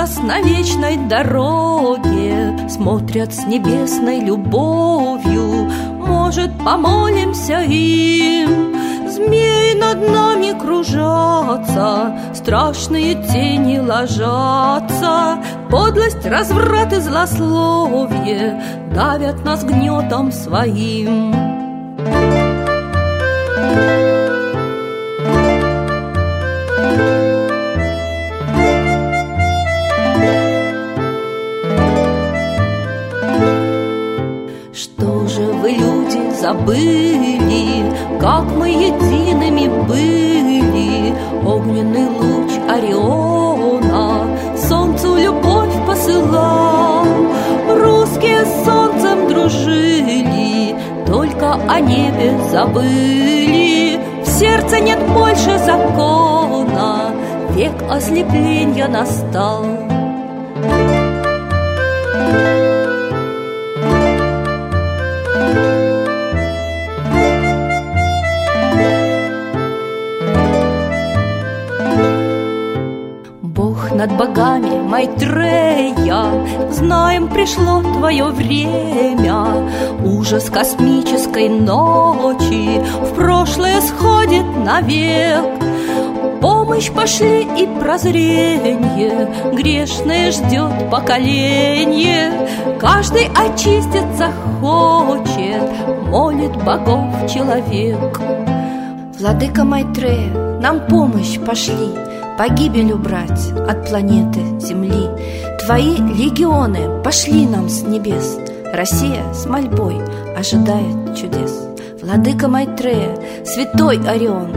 нас на вечной дороге Смотрят с небесной любовью. Может, помолимся им? Змей над нами кружатся Страшные тени ложатся. Подлость, разврат и злословие Давят нас гнетом своим забыли, Как мы едиными были? Огненный луч Ориона Солнцу любовь посылал. Русские с солнцем дружили, Только о небе забыли. В сердце нет больше закона, Век ослепления настал. Майтрея, Знаем, пришло твое время. Ужас космической ночи В прошлое сходит навек. Помощь пошли и прозрение, Грешное ждет поколение. Каждый очиститься хочет, Молит богов человек. Владыка Майтрея, нам помощь пошли Погибель убрать от планеты Земли. Твои легионы пошли нам с небес. Россия с мольбой ожидает чудес. Владыка Майтрея, святой Орион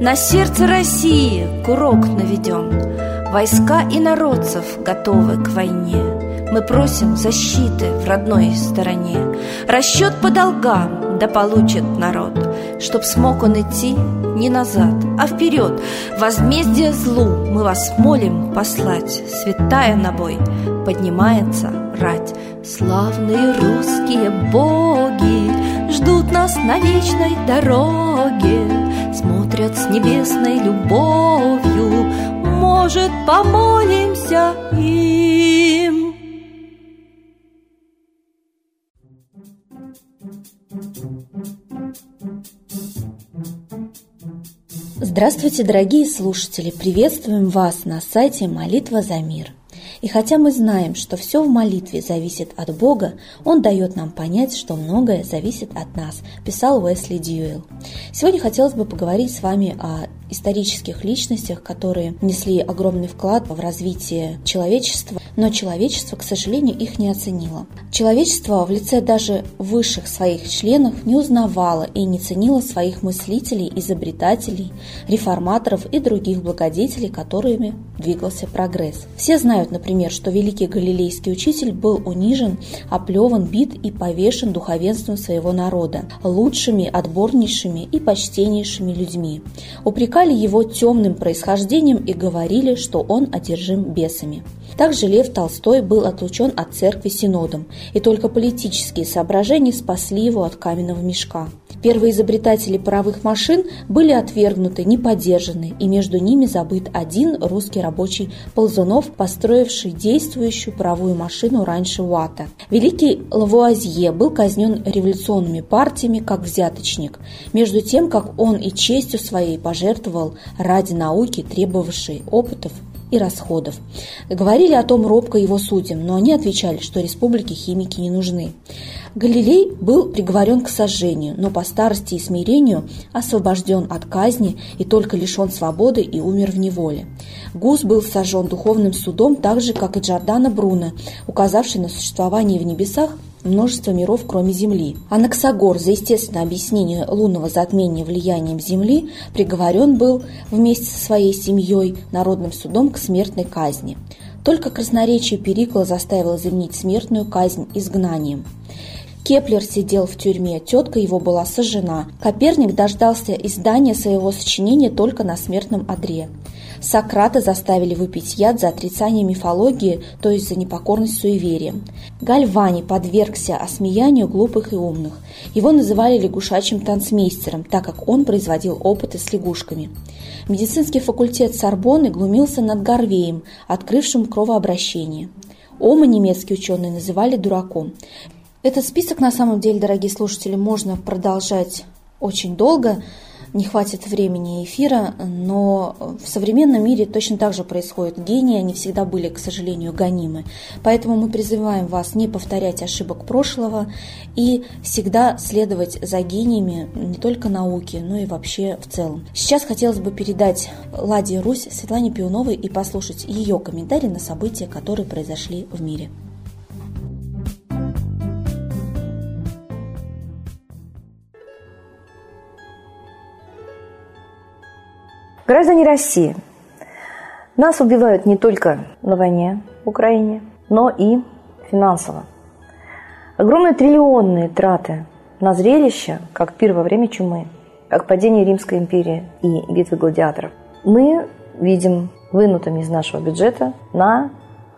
На сердце России курок наведен Войска и народцев готовы к войне. Мы просим защиты в родной стороне. Расчет по долгам да получит народ. Чтоб смог он идти не назад, а вперед. Возмездие злу мы вас молим послать. Святая на бой поднимается рать. Славные русские боги Ждут нас на вечной дороге. Смотрят с небесной любовью. Может, помолимся им Здравствуйте, дорогие слушатели! Приветствуем вас на сайте «Молитва за мир». И хотя мы знаем, что все в молитве зависит от Бога, Он дает нам понять, что многое зависит от нас, писал Уэсли Дьюэлл. Сегодня хотелось бы поговорить с вами о исторических личностях, которые внесли огромный вклад в развитие человечества, но человечество, к сожалению, их не оценило. Человечество в лице даже высших своих членов не узнавало и не ценило своих мыслителей, изобретателей, реформаторов и других благодетелей, которыми двигался прогресс. Все знают, например, что великий галилейский учитель был унижен, оплеван, бит и повешен духовенством своего народа, лучшими, отборнейшими и почтеннейшими людьми. Упрекали его темным происхождением и говорили, что он одержим бесами. Также Лев Толстой был отлучен от церкви синодом, и только политические соображения спасли его от каменного мешка. Первые изобретатели паровых машин были отвергнуты, не поддержаны, и между ними забыт один русский рабочий Ползунов, построивший действующую паровую машину раньше Уатта. Великий Лавуазье был казнен революционными партиями как взяточник, между тем, как он и честью своей пожертвовал ради науки, требовавшей опытов и расходов. Говорили о том робко его судьям, но они отвечали, что республике химики не нужны. Галилей был приговорен к сожжению, но по старости и смирению освобожден от казни и только лишен свободы и умер в неволе. Гус был сожжен духовным судом так же, как и Джордано Бруно, указавший на существование в небесах множество миров, кроме Земли. Анаксагор за естественное объяснение лунного затмения влиянием Земли приговорен был вместе со своей семьей народным судом к смертной казни. Только красноречие Перикла заставило заменить смертную казнь изгнанием. Кеплер сидел в тюрьме, тетка его была сожжена. Коперник дождался издания своего сочинения только на смертном одре. Сократа заставили выпить яд за отрицание мифологии, то есть за непокорность суевериям. Гальвани подвергся осмеянию глупых и умных. Его называли лягушачьим танцмейстером, так как он производил опыты с лягушками. Медицинский факультет Сорбонны глумился над Гарвеем, открывшим кровообращение. Ома немецкие ученые называли дураком. Этот список, на самом деле, дорогие слушатели, можно продолжать очень долго, не хватит времени эфира, но в современном мире точно так же происходит. Гении, они всегда были, к сожалению, гонимы. Поэтому мы призываем вас не повторять ошибок прошлого и всегда следовать за гениями не только науки, но и вообще в целом. Сейчас хотелось бы передать Ладе Русь Светлане Пионовой и послушать ее комментарии на события, которые произошли в мире. Граждане России, нас убивают не только на войне в Украине, но и финансово. Огромные триллионные траты на зрелище, как пир во время чумы, как падение Римской империи и битвы гладиаторов, мы видим вынутыми из нашего бюджета на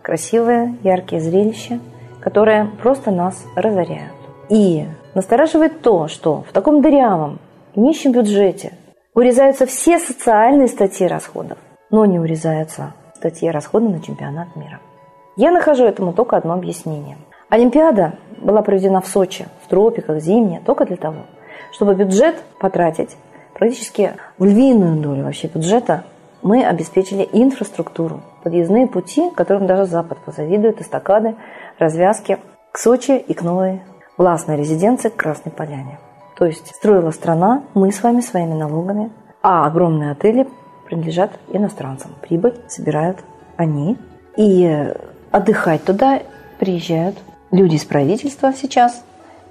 красивые, яркие зрелища, которые просто нас разоряют. И настораживает то, что в таком дырявом нищем бюджете Урезаются все социальные статьи расходов, но не урезаются статьи расходов на чемпионат мира. Я нахожу этому только одно объяснение. Олимпиада была проведена в Сочи, в тропиках, зимняя, только для того, чтобы бюджет потратить практически в львиную долю вообще бюджета мы обеспечили инфраструктуру, подъездные пути, которым даже Запад позавидует, эстакады, развязки к Сочи и к новой властной резиденции Красной Поляне. То есть строила страна, мы с вами своими налогами, а огромные отели принадлежат иностранцам. Прибыль собирают они. И отдыхать туда приезжают люди из правительства сейчас.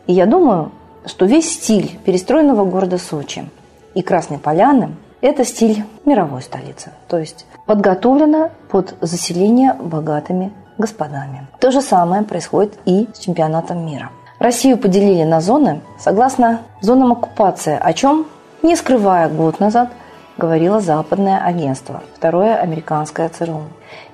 И я думаю, что весь стиль перестроенного города Сочи и Красной Поляны – это стиль мировой столицы. То есть подготовлено под заселение богатыми господами. То же самое происходит и с чемпионатом мира. Россию поделили на зоны согласно зонам оккупации, о чем, не скрывая год назад, говорило западное агентство, второе американское ЦРУ.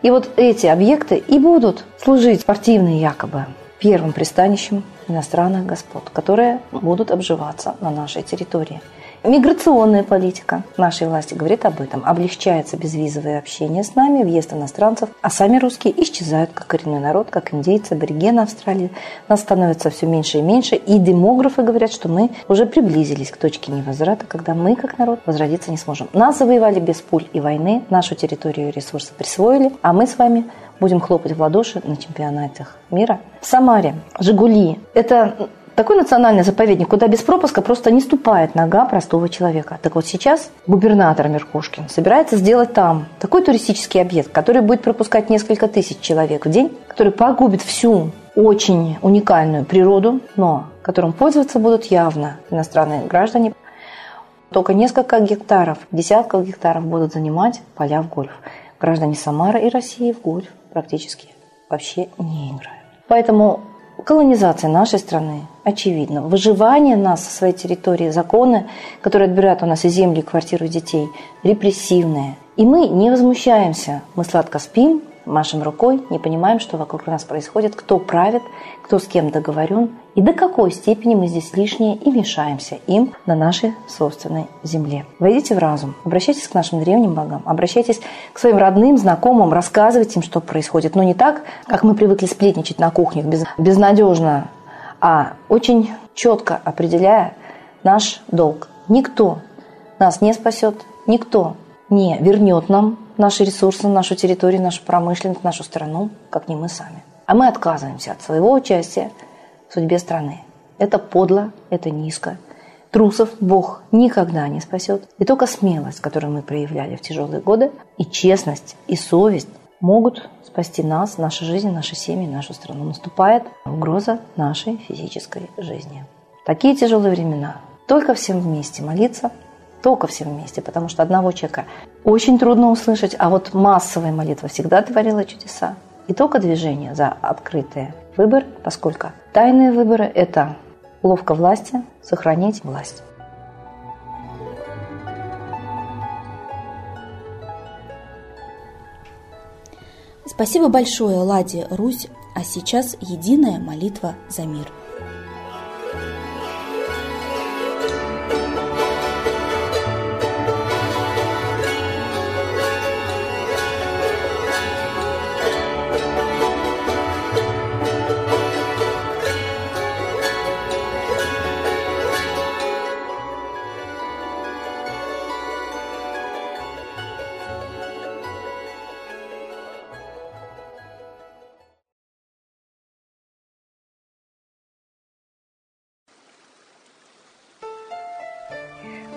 И вот эти объекты и будут служить спортивные якобы первым пристанищем иностранных господ, которые будут обживаться на нашей территории – Миграционная политика нашей власти говорит об этом. Облегчается безвизовое общение с нами, въезд иностранцев, а сами русские исчезают как коренной народ, как индейцы, аборигены Австралии. Нас становится все меньше и меньше, и демографы говорят, что мы уже приблизились к точке невозврата, когда мы, как народ, возродиться не сможем. Нас завоевали без пуль и войны, нашу территорию и ресурсы присвоили, а мы с вами будем хлопать в ладоши на чемпионатах мира. В Самаре «Жигули» – это такой национальный заповедник, куда без пропуска просто не ступает нога простого человека. Так вот сейчас губернатор Меркушкин собирается сделать там такой туристический объект, который будет пропускать несколько тысяч человек в день, который погубит всю очень уникальную природу, но которым пользоваться будут явно иностранные граждане. Только несколько гектаров, десятков гектаров будут занимать поля в гольф. Граждане Самары и России в гольф практически вообще не играют. Поэтому колонизация нашей страны очевидно. Выживание нас со своей территории, законы, которые отбирают у нас и земли, и квартиру детей, репрессивные. И мы не возмущаемся, мы сладко спим, машем рукой, не понимаем, что вокруг нас происходит, кто правит, кто с кем договорен, и до какой степени мы здесь лишние и мешаемся им на нашей собственной земле. Войдите в разум, обращайтесь к нашим древним богам, обращайтесь к своим родным, знакомым, рассказывайте им, что происходит. Но не так, как мы привыкли сплетничать на кухнях, без, безнадежно, а очень четко определяя наш долг. Никто нас не спасет, никто не вернет нам наши ресурсы, нашу территорию, нашу промышленность, нашу страну, как не мы сами. А мы отказываемся от своего участия в судьбе страны. Это подло, это низко. Трусов Бог никогда не спасет. И только смелость, которую мы проявляли в тяжелые годы, и честность, и совесть могут спасти нас, нашу жизнь, наши семьи, нашу страну. Наступает угроза нашей физической жизни. Такие тяжелые времена. Только всем вместе молиться, только всем вместе, потому что одного человека очень трудно услышать, а вот массовая молитва всегда творила чудеса. И только движение за открытые выборы, поскольку тайные выборы – это ловко власти сохранить власть. Спасибо большое, Ладе Русь, а сейчас единая молитва за мир.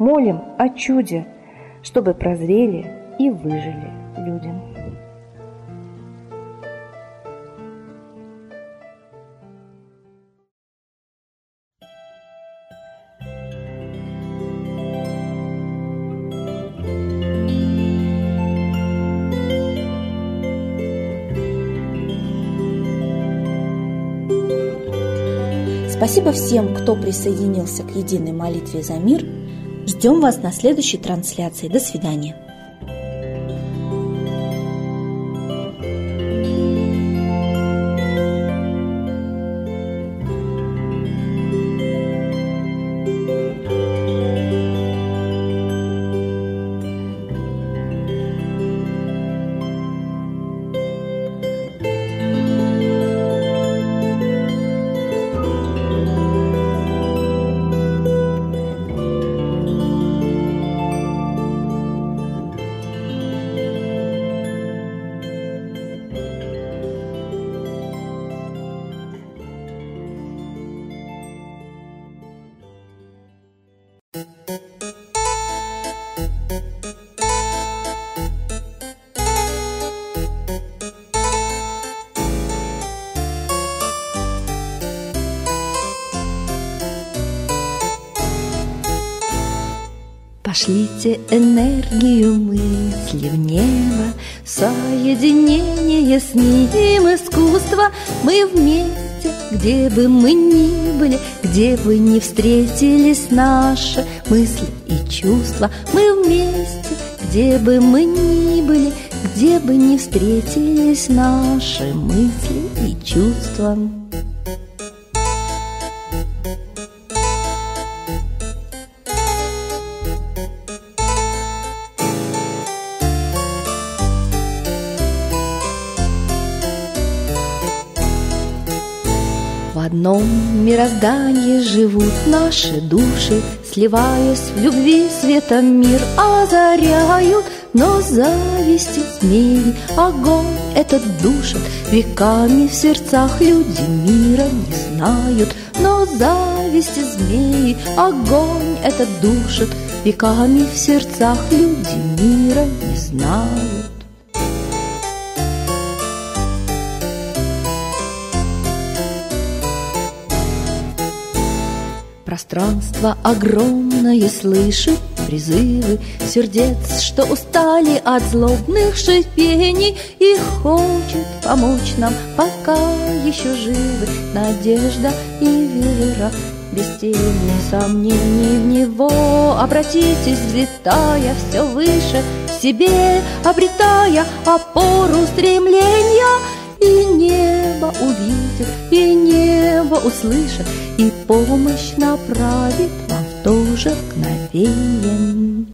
молим о чуде, чтобы прозрели и выжили люди. Спасибо всем, кто присоединился к единой молитве за мир – Ждем вас на следующей трансляции. До свидания. Пошлите энергию мысли в небо, Соединение с ним искусство. Мы вместе, где бы мы ни были, Где бы ни встретились наши мысли и чувства. Мы вместе, где бы мы ни были, Где бы ни встретились наши мысли и чувства. Одном мироздании живут наши души, Сливаясь в любви светом мир озаряют, Но зависти змеи огонь этот душит, Веками в сердцах люди мира не знают, Но зависти змеи огонь этот душит, Веками в сердцах люди мира не знают. Пространство огромное слышит призывы Сердец, что устали от злобных шипений И хочет помочь нам, пока еще живы. Надежда и вера без тени сомнений в него. Обратитесь, взлетая все выше в себе Обретая опору стремления И небо увидит, и небо услышит и помощь направит вам в то же мгновение.